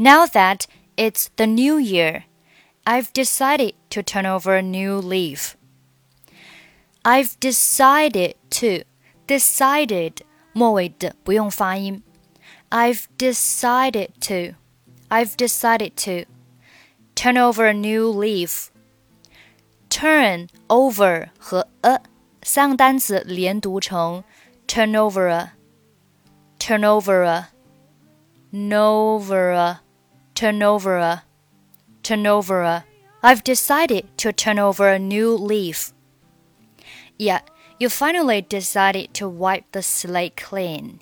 Now that it's the new year, I've decided to turn over a new leaf. I've decided to decided 末尾的不用发音。I've decided to I've decided to turn over a new leaf. Turn over 和 a 三个单词连读成 turn over a turn over a over a turn over a turn over a I've decided to turn over a new leaf. Yeah, you finally decided to wipe the slate clean.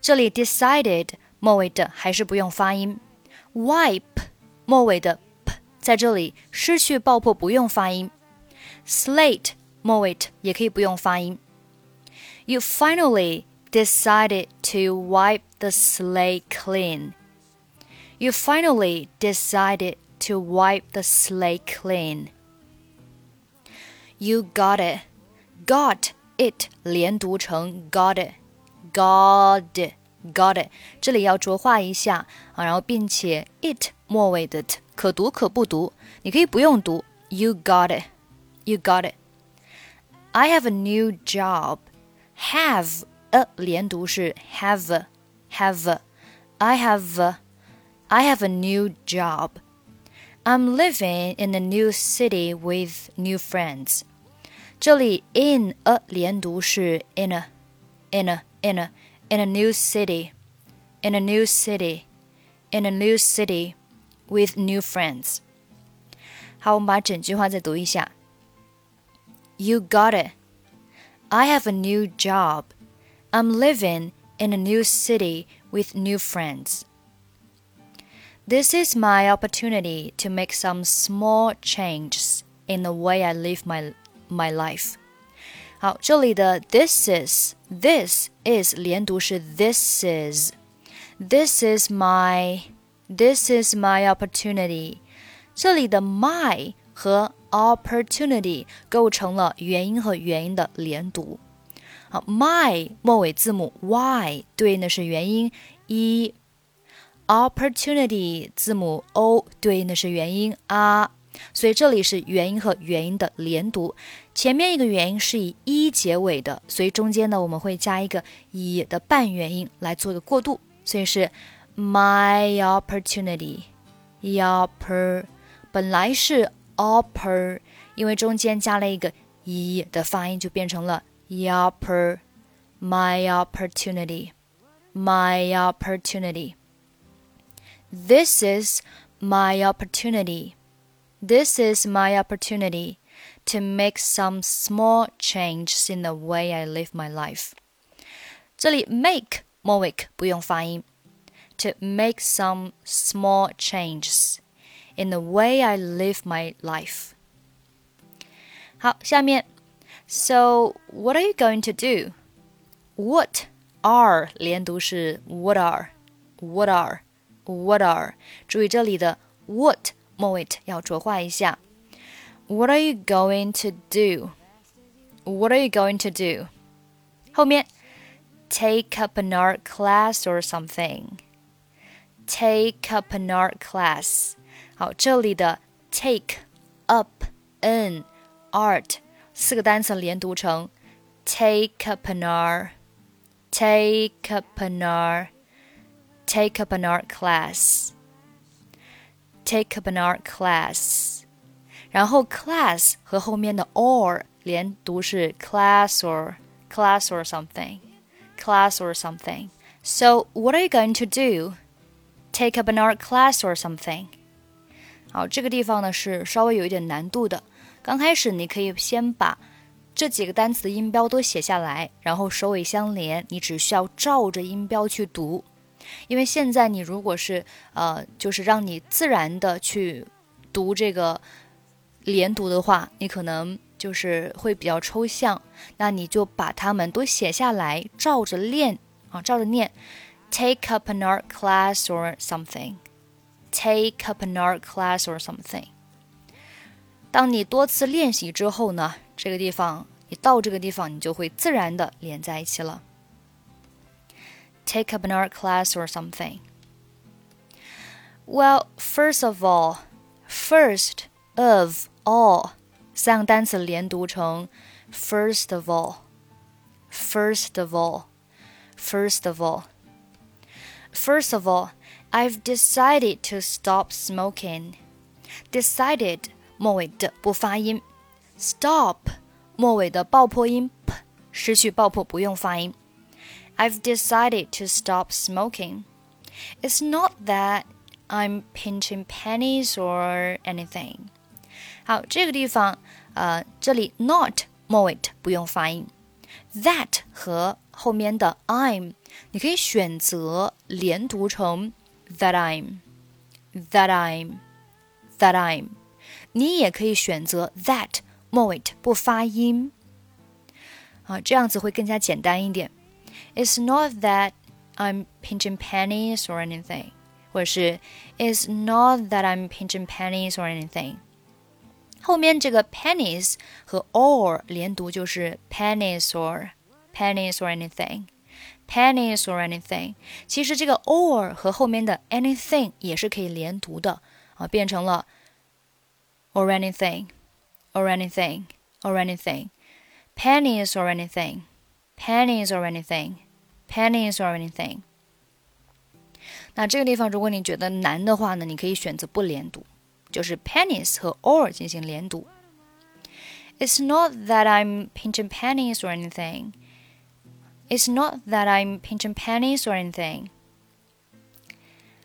这里 decided 末尾的还是不用发音，wipe 末尾的 p 在这里失去爆破，不用发音。slate 末尾也可以不用发音。You finally decided to wipe the slate clean. You finally decided to wipe the slate clean. You got it. Got it 连读成 got it, got it, got it。这里要浊化一下啊，然后并且 it 末尾的 t 可读可不读，你可以不用读。You got it, you got it. I have a new job. Have a 连读是 have, have. I have, I have a new job. I'm living in a new city with new friends. 这里 in a 连读是 in a in a in a in a new city in a new city in a new city with new friends。好，我们把整句话再读一下。You got it. I have a new job. I'm living in a new city with new friends. This is my opportunity to make some small changes in the way I live my my life。好，这里的 this is this is 连读是 this is this is my this is my opportunity。这里的 my 和 opportunity 构成了元音和元音的连读。好，my 末尾字母 y 对应的是元音 Opportunity，字母 o 对应的是元音 r。所以这里是元音和元音的连读，前面一个元音是以一结尾的，所以中间呢我们会加一个一的半元音来做一个过渡，所以是 my opportunity opper，本来是 opper，因为中间加了一个一的发音，就变成了 oppor，my opportunity，my opportunity opportunity，this is my opportunity。This is my opportunity to make some small changes in the way I live my life. 这里 make 末尾不用发音。To make some small changes in the way I live my life. 好，下面，So what are you going to do? What are 连读是 what are what are what are，注意这里的 what。末尾要浊化一下。What are you going to do? What are you going to do? 后面 take up an art class or something. Take up an art class. 好，这里的 take up an art 四个单词连读成 take up an art. Take up an art. Take up an art class take up an art class，然后 class 和后面的 or 连读是 class or class or something, class or something. So what are you going to do? Take up an art class or something? 好，这个地方呢是稍微有一点难度的。刚开始你可以先把这几个单词的音标都写下来，然后首尾相连，你只需要照着音标去读。 因为现在你如果是呃，就是让你自然的去读这个连读的话，你可能就是会比较抽象。那你就把它们都写下来，照着练啊，照着念。Take up an art class or something. Take up an art class or something. 当你多次练习之后呢，这个地方你到这个地方，你就会自然的连在一起了。take up an art class or something. Well, first of all, first of all，三个单词连读成 first of all, first of all, first of all. First of all, I've decided to stop smoking. Decided 末尾的不发音，stop 末尾的爆破音 p 失去爆破不用发音。 I've decided to stop smoking. It's not that I'm pinching pennies or anything. 好，这个地方，呃，这里 not 末尾不用发音，that 和后面的 I'm，你可以选择连读成 that I'm，that I'm，that I'm。你也可以选择 that 末尾不发音，啊，这样子会更加简单一点。 It's not that I'm pinching pennies or anything，或者是 It's not that I'm pinching pennies or anything。后面这个 pennies 和 or 连读就是 pennies or pennies or anything。pennies or anything，其实这个 or 和后面的 anything 也是可以连读的啊，变成了 or anything or anything or anything pennies or anything pennies or anything pennies or anything。那这个地方，如果你觉得难的话呢，你可以选择不连读。就是 pennies 和 or 进行连读。It's not that I'm pinching pennies or anything. It's not that I'm pinching pennies or anything.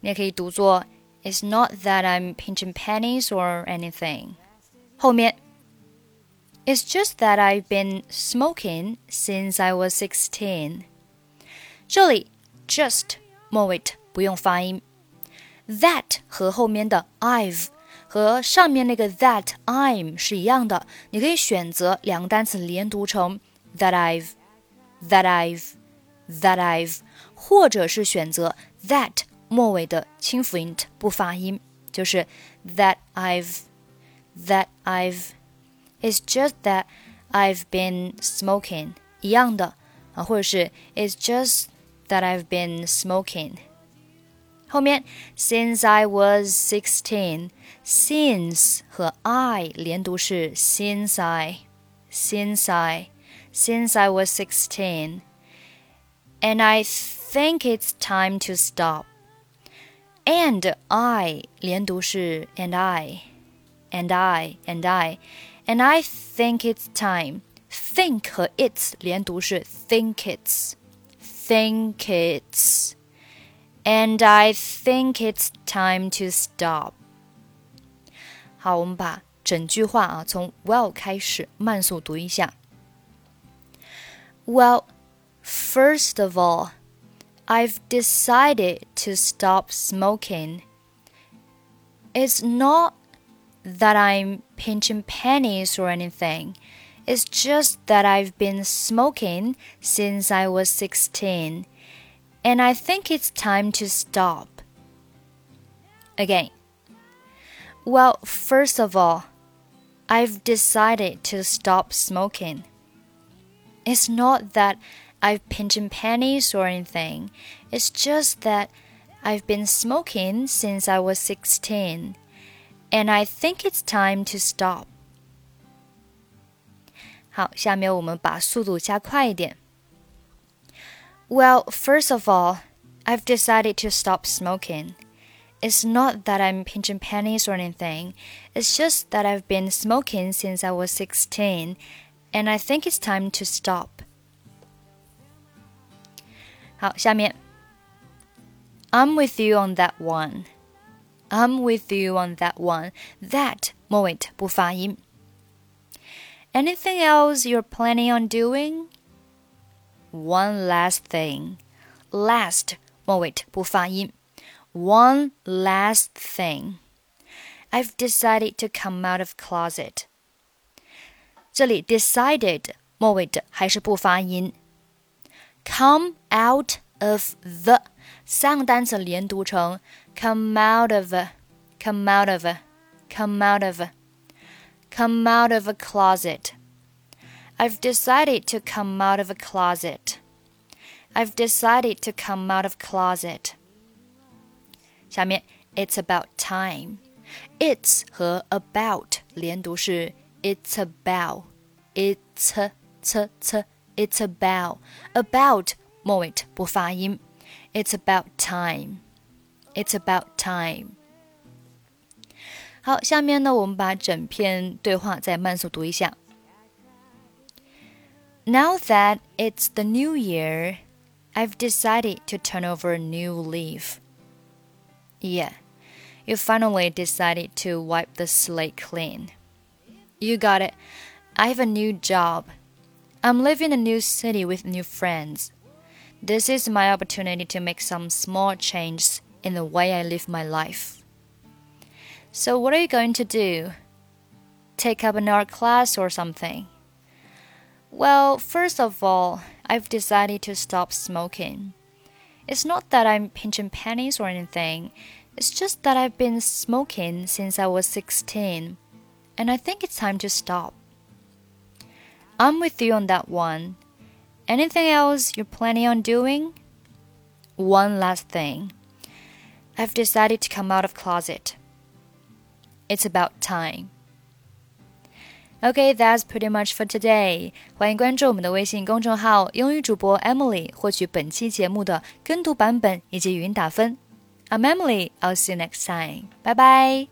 你也可以读作 It's not that I'm pinching pennies or anything. 后面 It's just that I've been smoking since I was sixteen. 这里 just 末尾不用发音，that 和后面的 I've 和上面那个 that I'm 是一样的，你可以选择两个单词连读成 that I've that I've that I've，或者是选择 that 末尾的清辅音不发音，就是 that I've that I've。 It's just that I've been smoking 一样的啊，或者是 It's just that I've been smoking。后面 since I was sixteen。since 和 I 连读是 since I since I since I was sixteen. And I think it's time to stop. And I 连读是 and I and I and I and I think it's time. Think 和 it's 连读是 think it's think it's and I think it's time to stop. 好，我们把整句话啊从 well 开始慢速读一下。Well, first of all, I've decided to stop smoking. It's not that I'm pinching pennies or anything. It's just that I've been smoking since I was 16, and I think it's time to stop. Again. Well, first of all, I've decided to stop smoking. It's not that I've pinching pennies or anything. It's just that I've been smoking since I was 16, and I think it's time to stop. 好，下面我们把速度加快一点。Well, first of all, I've decided to stop smoking. It's not that I'm pinching pennies or anything. It's just that I've been smoking since I was 16, and I think it's time to stop. 好，下面 I'm with you on that one. I'm with you on that one. That 末尾不发音。Anything else you're planning on doing? One last thing. Last 末尾不发音。one last thing. I've decided to come out of closet. 这里 decided 末尾的还是不发音。Come out of the 三个单词连读成 come out of come out of come out of come out of a closet. I've decided to come out of a closet. I've decided to come out of closet. 下面 It's about time. It's 和 about 连读是 It's about. It's c c. It's about about 末尾不发音。It's about time. It's about time. 好，下面呢，我们把整篇对话再慢速读一下。Now that it's the new year, I've decided to turn over a new leaf. Yeah, you finally decided to wipe the slate clean. You got it. I have a new job. I'm living in a new city with new friends. This is my opportunity to make some small changes in the way I live my life. So, what are you going to do? Take up an art class or something? Well, first of all, I've decided to stop smoking. It's not that I'm pinching pennies or anything, it's just that I've been smoking since I was 16, and I think it's time to stop. I'm with you on that one. Anything else you're planning on doing? One last thing. I've decided to come out of closet. It's about time. Okay, that's pretty much for today. 欢迎关注我们的微信公众号“英语主播 Emily”，获取本期节目的跟读版本以及语音打分。I'm Emily. I'll see you next time. Bye bye.